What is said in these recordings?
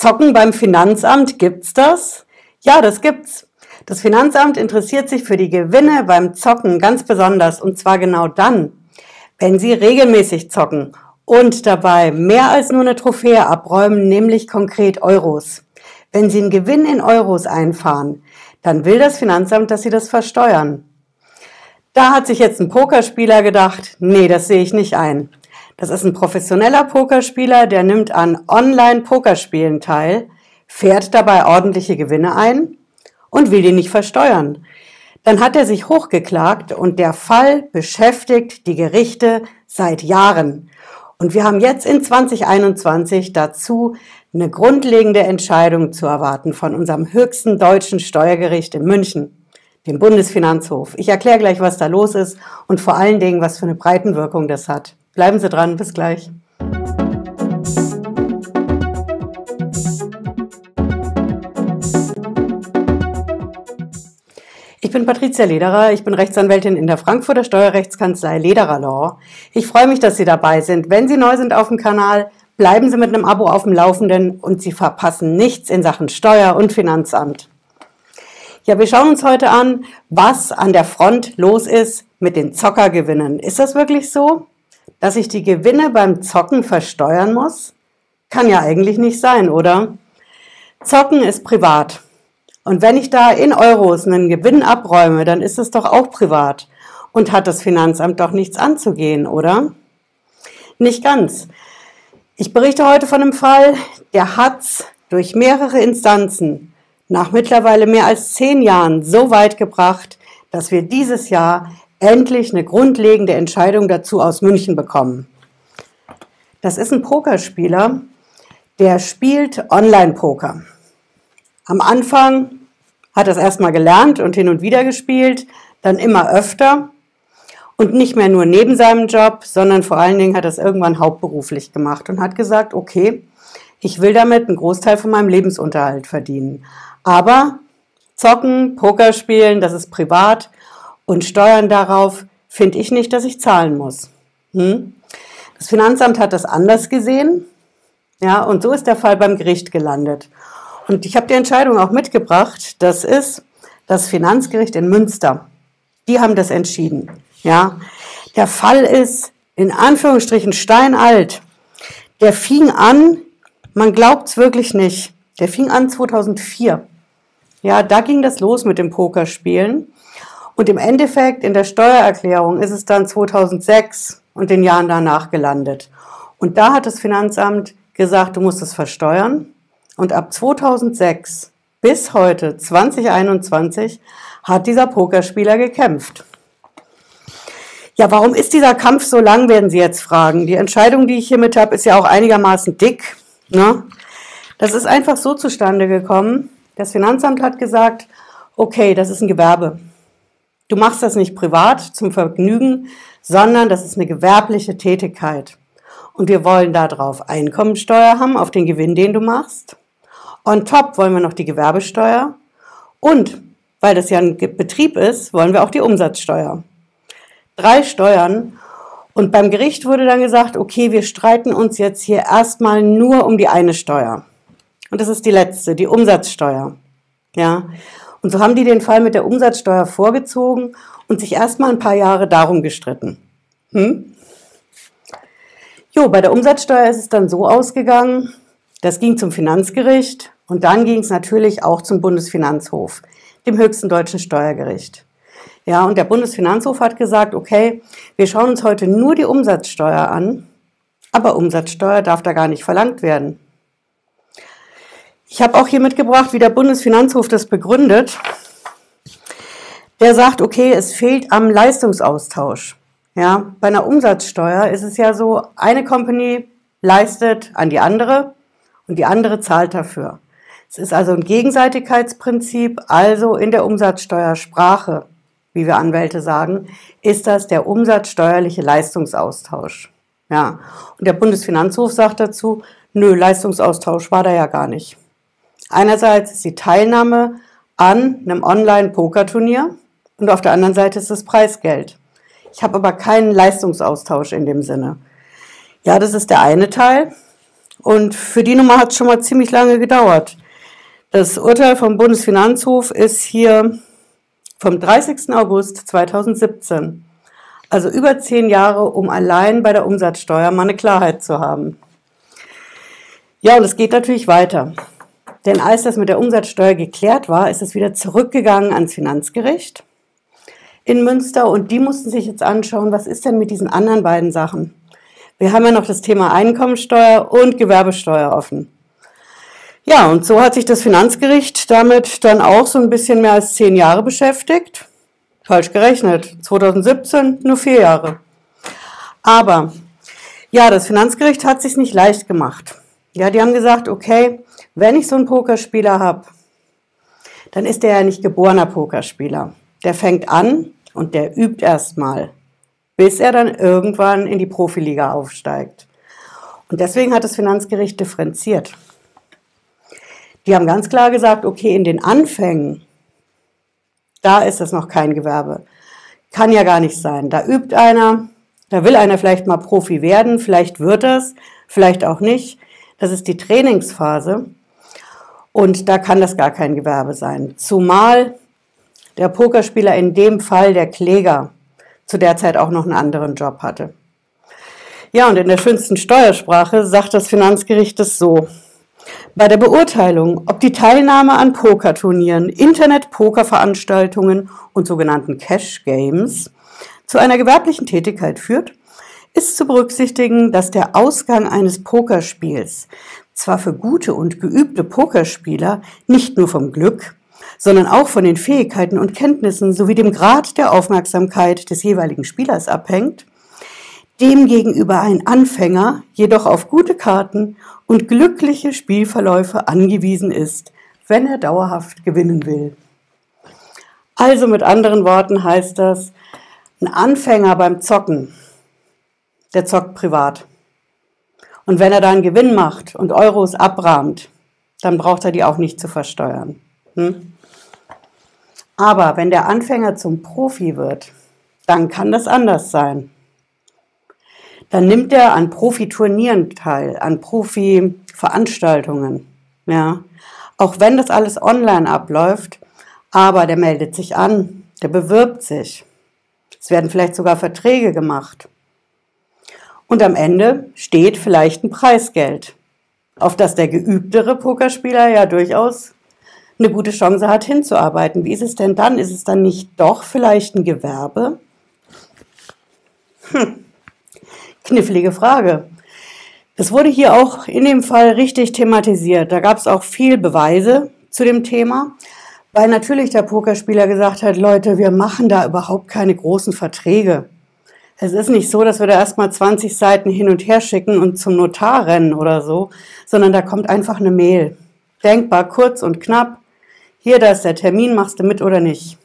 Zocken beim Finanzamt, gibt's das? Ja, das gibt's. Das Finanzamt interessiert sich für die Gewinne beim Zocken ganz besonders und zwar genau dann, wenn Sie regelmäßig zocken und dabei mehr als nur eine Trophäe abräumen, nämlich konkret Euros. Wenn Sie einen Gewinn in Euros einfahren, dann will das Finanzamt, dass Sie das versteuern. Da hat sich jetzt ein Pokerspieler gedacht, nee, das sehe ich nicht ein. Das ist ein professioneller Pokerspieler, der nimmt an Online-Pokerspielen teil, fährt dabei ordentliche Gewinne ein und will die nicht versteuern. Dann hat er sich hochgeklagt und der Fall beschäftigt die Gerichte seit Jahren. Und wir haben jetzt in 2021 dazu eine grundlegende Entscheidung zu erwarten von unserem höchsten deutschen Steuergericht in München, dem Bundesfinanzhof. Ich erkläre gleich, was da los ist und vor allen Dingen, was für eine Breitenwirkung das hat. Bleiben Sie dran, bis gleich. Ich bin Patricia Lederer, ich bin Rechtsanwältin in der Frankfurter Steuerrechtskanzlei Lederer Law. Ich freue mich, dass Sie dabei sind. Wenn Sie neu sind auf dem Kanal, bleiben Sie mit einem Abo auf dem Laufenden und Sie verpassen nichts in Sachen Steuer und Finanzamt. Ja, wir schauen uns heute an, was an der Front los ist mit den Zockergewinnen. Ist das wirklich so? Dass ich die Gewinne beim Zocken versteuern muss? Kann ja eigentlich nicht sein, oder? Zocken ist privat. Und wenn ich da in Euros einen Gewinn abräume, dann ist es doch auch privat. Und hat das Finanzamt doch nichts anzugehen, oder? Nicht ganz. Ich berichte heute von einem Fall, der hat's durch mehrere Instanzen nach mittlerweile mehr als zehn Jahren so weit gebracht, dass wir dieses Jahr endlich eine grundlegende Entscheidung dazu aus München bekommen. Das ist ein Pokerspieler, der spielt Online-Poker. Am Anfang hat er es erstmal gelernt und hin und wieder gespielt, dann immer öfter und nicht mehr nur neben seinem Job, sondern vor allen Dingen hat er es irgendwann hauptberuflich gemacht und hat gesagt, okay, ich will damit einen Großteil von meinem Lebensunterhalt verdienen. Aber zocken, Poker spielen, das ist privat und Steuern darauf finde ich nicht, dass ich zahlen muss. Hm? Das Finanzamt hat das anders gesehen. Ja, und so ist der Fall beim Gericht gelandet. Und ich habe die Entscheidung auch mitgebracht. Das ist das Finanzgericht in Münster. Die haben das entschieden. Ja, der Fall ist in Anführungsstrichen steinalt. Der fing an, man glaubt es wirklich nicht. Der fing an 2004. Ja, da ging das los mit dem Pokerspielen. Und im Endeffekt in der Steuererklärung ist es dann 2006 und den Jahren danach gelandet. Und da hat das Finanzamt gesagt, du musst es versteuern. Und ab 2006 bis heute, 2021, hat dieser Pokerspieler gekämpft. Ja, warum ist dieser Kampf so lang, werden Sie jetzt fragen. Die Entscheidung, die ich hiermit habe, ist ja auch einigermaßen dick. Ne? Das ist einfach so zustande gekommen. Das Finanzamt hat gesagt, okay, das ist ein Gewerbe. Du machst das nicht privat zum Vergnügen, sondern das ist eine gewerbliche Tätigkeit. Und wir wollen darauf Einkommensteuer haben, auf den Gewinn, den du machst. On top wollen wir noch die Gewerbesteuer. Und weil das ja ein Betrieb ist, wollen wir auch die Umsatzsteuer. Drei Steuern. Und beim Gericht wurde dann gesagt, okay, wir streiten uns jetzt hier erstmal nur um die eine Steuer. Und das ist die letzte, die Umsatzsteuer. Ja. Und so haben die den Fall mit der Umsatzsteuer vorgezogen und sich erstmal ein paar Jahre darum gestritten. Hm? Jo, bei der Umsatzsteuer ist es dann so ausgegangen, das ging zum Finanzgericht und dann ging es natürlich auch zum Bundesfinanzhof, dem höchsten deutschen Steuergericht. Ja, und der Bundesfinanzhof hat gesagt, okay, wir schauen uns heute nur die Umsatzsteuer an, aber Umsatzsteuer darf da gar nicht verlangt werden. Ich habe auch hier mitgebracht, wie der Bundesfinanzhof das begründet. Der sagt, okay, es fehlt am Leistungsaustausch. Ja, bei einer Umsatzsteuer ist es ja so, eine Company leistet an die andere und die andere zahlt dafür. Es ist also ein Gegenseitigkeitsprinzip, also in der Umsatzsteuersprache, wie wir Anwälte sagen, ist das der umsatzsteuerliche Leistungsaustausch. Ja, und der Bundesfinanzhof sagt dazu, nö, Leistungsaustausch war da ja gar nicht. Einerseits ist die Teilnahme an einem Online-Pokerturnier und auf der anderen Seite ist das Preisgeld. Ich habe aber keinen Leistungsaustausch in dem Sinne. Ja, das ist der eine Teil. Und für die Nummer hat es schon mal ziemlich lange gedauert. Das Urteil vom Bundesfinanzhof ist hier vom 30. August 2017. Also über zehn Jahre, um allein bei der Umsatzsteuer mal eine Klarheit zu haben. Ja, und es geht natürlich weiter. Denn als das mit der Umsatzsteuer geklärt war, ist es wieder zurückgegangen ans Finanzgericht in Münster und die mussten sich jetzt anschauen, was ist denn mit diesen anderen beiden Sachen? Wir haben ja noch das Thema Einkommensteuer und Gewerbesteuer offen. Ja, und so hat sich das Finanzgericht damit dann auch so ein bisschen mehr als zehn Jahre beschäftigt. Falsch gerechnet. 2017 nur vier Jahre. Aber ja, das Finanzgericht hat sich nicht leicht gemacht. Ja, die haben gesagt, okay, wenn ich so einen Pokerspieler habe, dann ist der ja nicht geborener Pokerspieler. Der fängt an und der übt erstmal bis er dann irgendwann in die Profiliga aufsteigt. Und deswegen hat das Finanzgericht differenziert. Die haben ganz klar gesagt, okay, in den Anfängen, da ist es noch kein Gewerbe. Kann ja gar nicht sein. Da übt einer, da will einer vielleicht mal Profi werden, vielleicht wird es, vielleicht auch nicht. Das ist die Trainingsphase. Und da kann das gar kein Gewerbe sein. Zumal der Pokerspieler in dem Fall der Kläger zu der Zeit auch noch einen anderen Job hatte. Ja, und in der schönsten Steuersprache sagt das Finanzgericht es so. Bei der Beurteilung, ob die Teilnahme an Pokerturnieren, Internet-Pokerveranstaltungen und sogenannten Cash Games zu einer gewerblichen Tätigkeit führt, ist zu berücksichtigen, dass der Ausgang eines Pokerspiels zwar für gute und geübte Pokerspieler nicht nur vom Glück, sondern auch von den Fähigkeiten und Kenntnissen sowie dem Grad der Aufmerksamkeit des jeweiligen Spielers abhängt, demgegenüber ein Anfänger jedoch auf gute Karten und glückliche Spielverläufe angewiesen ist, wenn er dauerhaft gewinnen will. Also mit anderen Worten heißt das, ein Anfänger beim Zocken, der zockt privat. Und wenn er da einen Gewinn macht und Euros abrahmt, dann braucht er die auch nicht zu versteuern. Hm? Aber wenn der Anfänger zum Profi wird, dann kann das anders sein. Dann nimmt er an Profiturnieren teil, an Profi-Veranstaltungen. Ja. Auch wenn das alles online abläuft, aber der meldet sich an, der bewirbt sich. Es werden vielleicht sogar Verträge gemacht. Und am Ende steht vielleicht ein Preisgeld, auf das der geübtere Pokerspieler ja durchaus eine gute Chance hat, hinzuarbeiten. Wie ist es denn dann? Ist es dann nicht doch vielleicht ein Gewerbe? Hm. Knifflige Frage. Es wurde hier auch in dem Fall richtig thematisiert. Da gab es auch viel Beweise zu dem Thema, weil natürlich der Pokerspieler gesagt hat, Leute, wir machen da überhaupt keine großen Verträge. Es ist nicht so, dass wir da erstmal 20 Seiten hin und her schicken und zum Notar rennen oder so, sondern da kommt einfach eine Mail. Denkbar kurz und knapp. Hier, da ist der Termin, machst du mit oder nicht?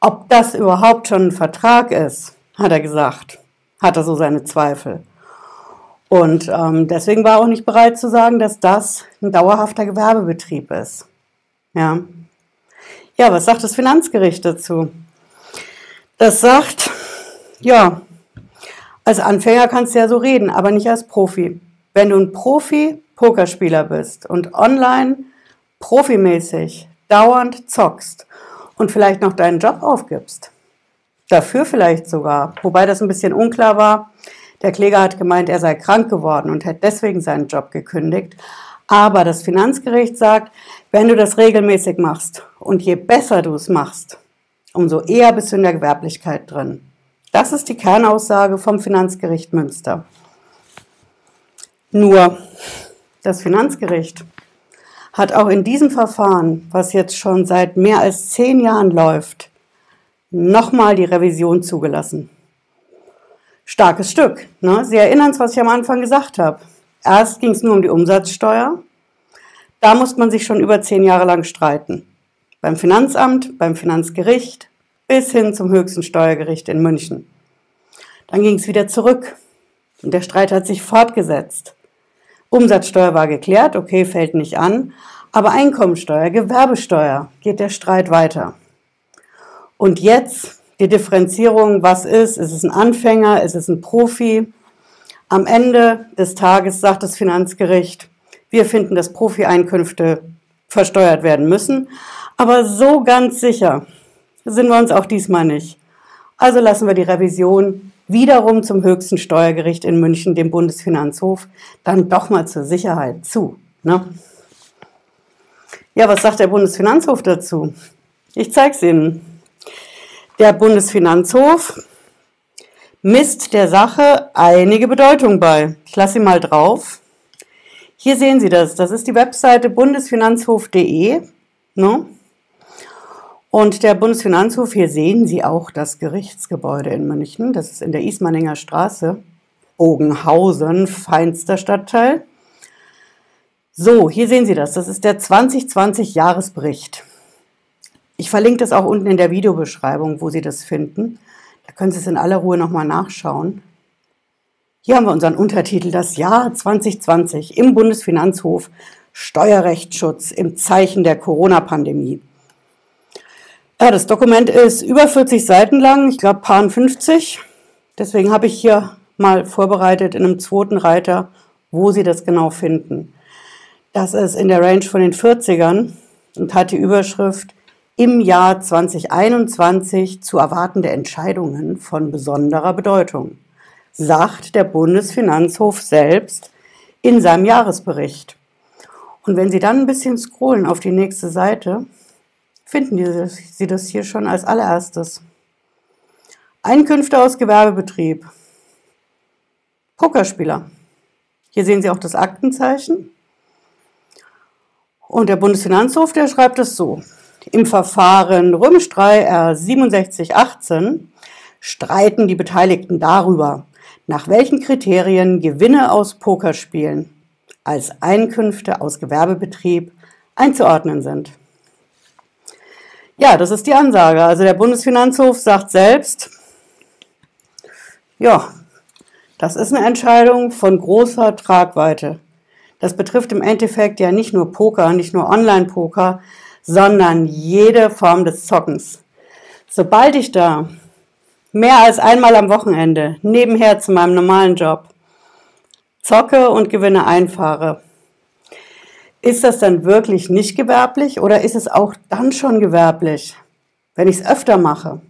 Ob das überhaupt schon ein Vertrag ist, hat er gesagt, hat er so seine Zweifel. Und ähm, deswegen war er auch nicht bereit zu sagen, dass das ein dauerhafter Gewerbebetrieb ist. Ja. Ja, was sagt das Finanzgericht dazu? Das sagt, ja, als Anfänger kannst du ja so reden, aber nicht als Profi. Wenn du ein Profi-Pokerspieler bist und online profimäßig dauernd zockst und vielleicht noch deinen Job aufgibst, dafür vielleicht sogar, wobei das ein bisschen unklar war, der Kläger hat gemeint, er sei krank geworden und hätte deswegen seinen Job gekündigt. Aber das Finanzgericht sagt, wenn du das regelmäßig machst und je besser du es machst, umso eher bist du in der Gewerblichkeit drin. Das ist die Kernaussage vom Finanzgericht Münster. Nur das Finanzgericht hat auch in diesem Verfahren, was jetzt schon seit mehr als zehn Jahren läuft, nochmal die Revision zugelassen. Starkes Stück. Ne? Sie erinnern es, was ich am Anfang gesagt habe. Erst ging es nur um die Umsatzsteuer. Da musste man sich schon über zehn Jahre lang streiten. Beim Finanzamt, beim Finanzgericht bis hin zum höchsten Steuergericht in München. Dann ging es wieder zurück und der Streit hat sich fortgesetzt. Umsatzsteuer war geklärt, okay, fällt nicht an. Aber Einkommensteuer, Gewerbesteuer geht der Streit weiter. Und jetzt die Differenzierung, was ist? Ist es ein Anfänger? Ist es ein Profi? Am Ende des Tages sagt das Finanzgericht, wir finden, dass Profi-Einkünfte versteuert werden müssen, aber so ganz sicher sind wir uns auch diesmal nicht. Also lassen wir die Revision wiederum zum höchsten Steuergericht in München, dem Bundesfinanzhof, dann doch mal zur Sicherheit zu. Ne? Ja, was sagt der Bundesfinanzhof dazu? Ich zeige es Ihnen. Der Bundesfinanzhof misst der Sache einige Bedeutung bei. Ich lasse sie mal drauf. Hier sehen Sie das. Das ist die Webseite bundesfinanzhof.de. Ne? Und der Bundesfinanzhof, hier sehen Sie auch das Gerichtsgebäude in München. Das ist in der Ismaninger Straße, Bogenhausen, feinster Stadtteil. So, hier sehen Sie das. Das ist der 2020 Jahresbericht. Ich verlinke das auch unten in der Videobeschreibung, wo Sie das finden. Da können Sie es in aller Ruhe nochmal nachschauen. Hier haben wir unseren Untertitel Das Jahr 2020 im Bundesfinanzhof Steuerrechtsschutz im Zeichen der Corona-Pandemie. Ja, das Dokument ist über 40 Seiten lang, ich glaube paar 50. Deswegen habe ich hier mal vorbereitet in einem zweiten Reiter, wo Sie das genau finden. Das ist in der Range von den 40ern und hat die Überschrift im Jahr 2021 zu erwartende Entscheidungen von besonderer Bedeutung, sagt der Bundesfinanzhof selbst in seinem Jahresbericht. Und wenn Sie dann ein bisschen scrollen auf die nächste Seite, finden Sie das hier schon als allererstes. Einkünfte aus Gewerbebetrieb. Pokerspieler. Hier sehen Sie auch das Aktenzeichen. Und der Bundesfinanzhof, der schreibt es so. Im Verfahren Römisch 3 R 6718 streiten die Beteiligten darüber, nach welchen Kriterien Gewinne aus Pokerspielen als Einkünfte aus Gewerbebetrieb einzuordnen sind. Ja, das ist die Ansage. Also der Bundesfinanzhof sagt selbst, ja, das ist eine Entscheidung von großer Tragweite. Das betrifft im Endeffekt ja nicht nur Poker, nicht nur Online-Poker, sondern jede Form des Zockens. Sobald ich da mehr als einmal am Wochenende nebenher zu meinem normalen Job zocke und Gewinne einfahre, ist das dann wirklich nicht gewerblich oder ist es auch dann schon gewerblich, wenn ich es öfter mache?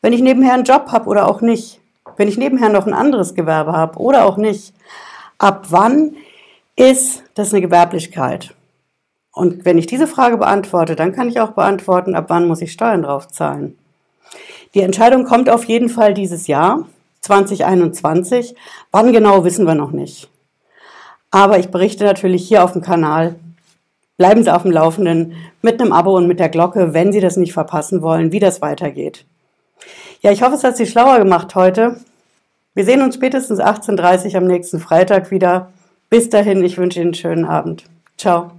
Wenn ich nebenher einen Job habe oder auch nicht? Wenn ich nebenher noch ein anderes Gewerbe habe oder auch nicht? Ab wann ist das eine Gewerblichkeit? Und wenn ich diese Frage beantworte, dann kann ich auch beantworten, ab wann muss ich Steuern drauf zahlen. Die Entscheidung kommt auf jeden Fall dieses Jahr, 2021. Wann genau wissen wir noch nicht. Aber ich berichte natürlich hier auf dem Kanal. Bleiben Sie auf dem Laufenden mit einem Abo und mit der Glocke, wenn Sie das nicht verpassen wollen, wie das weitergeht. Ja, ich hoffe, es hat Sie schlauer gemacht heute. Wir sehen uns spätestens 18.30 Uhr am nächsten Freitag wieder. Bis dahin, ich wünsche Ihnen einen schönen Abend. Ciao.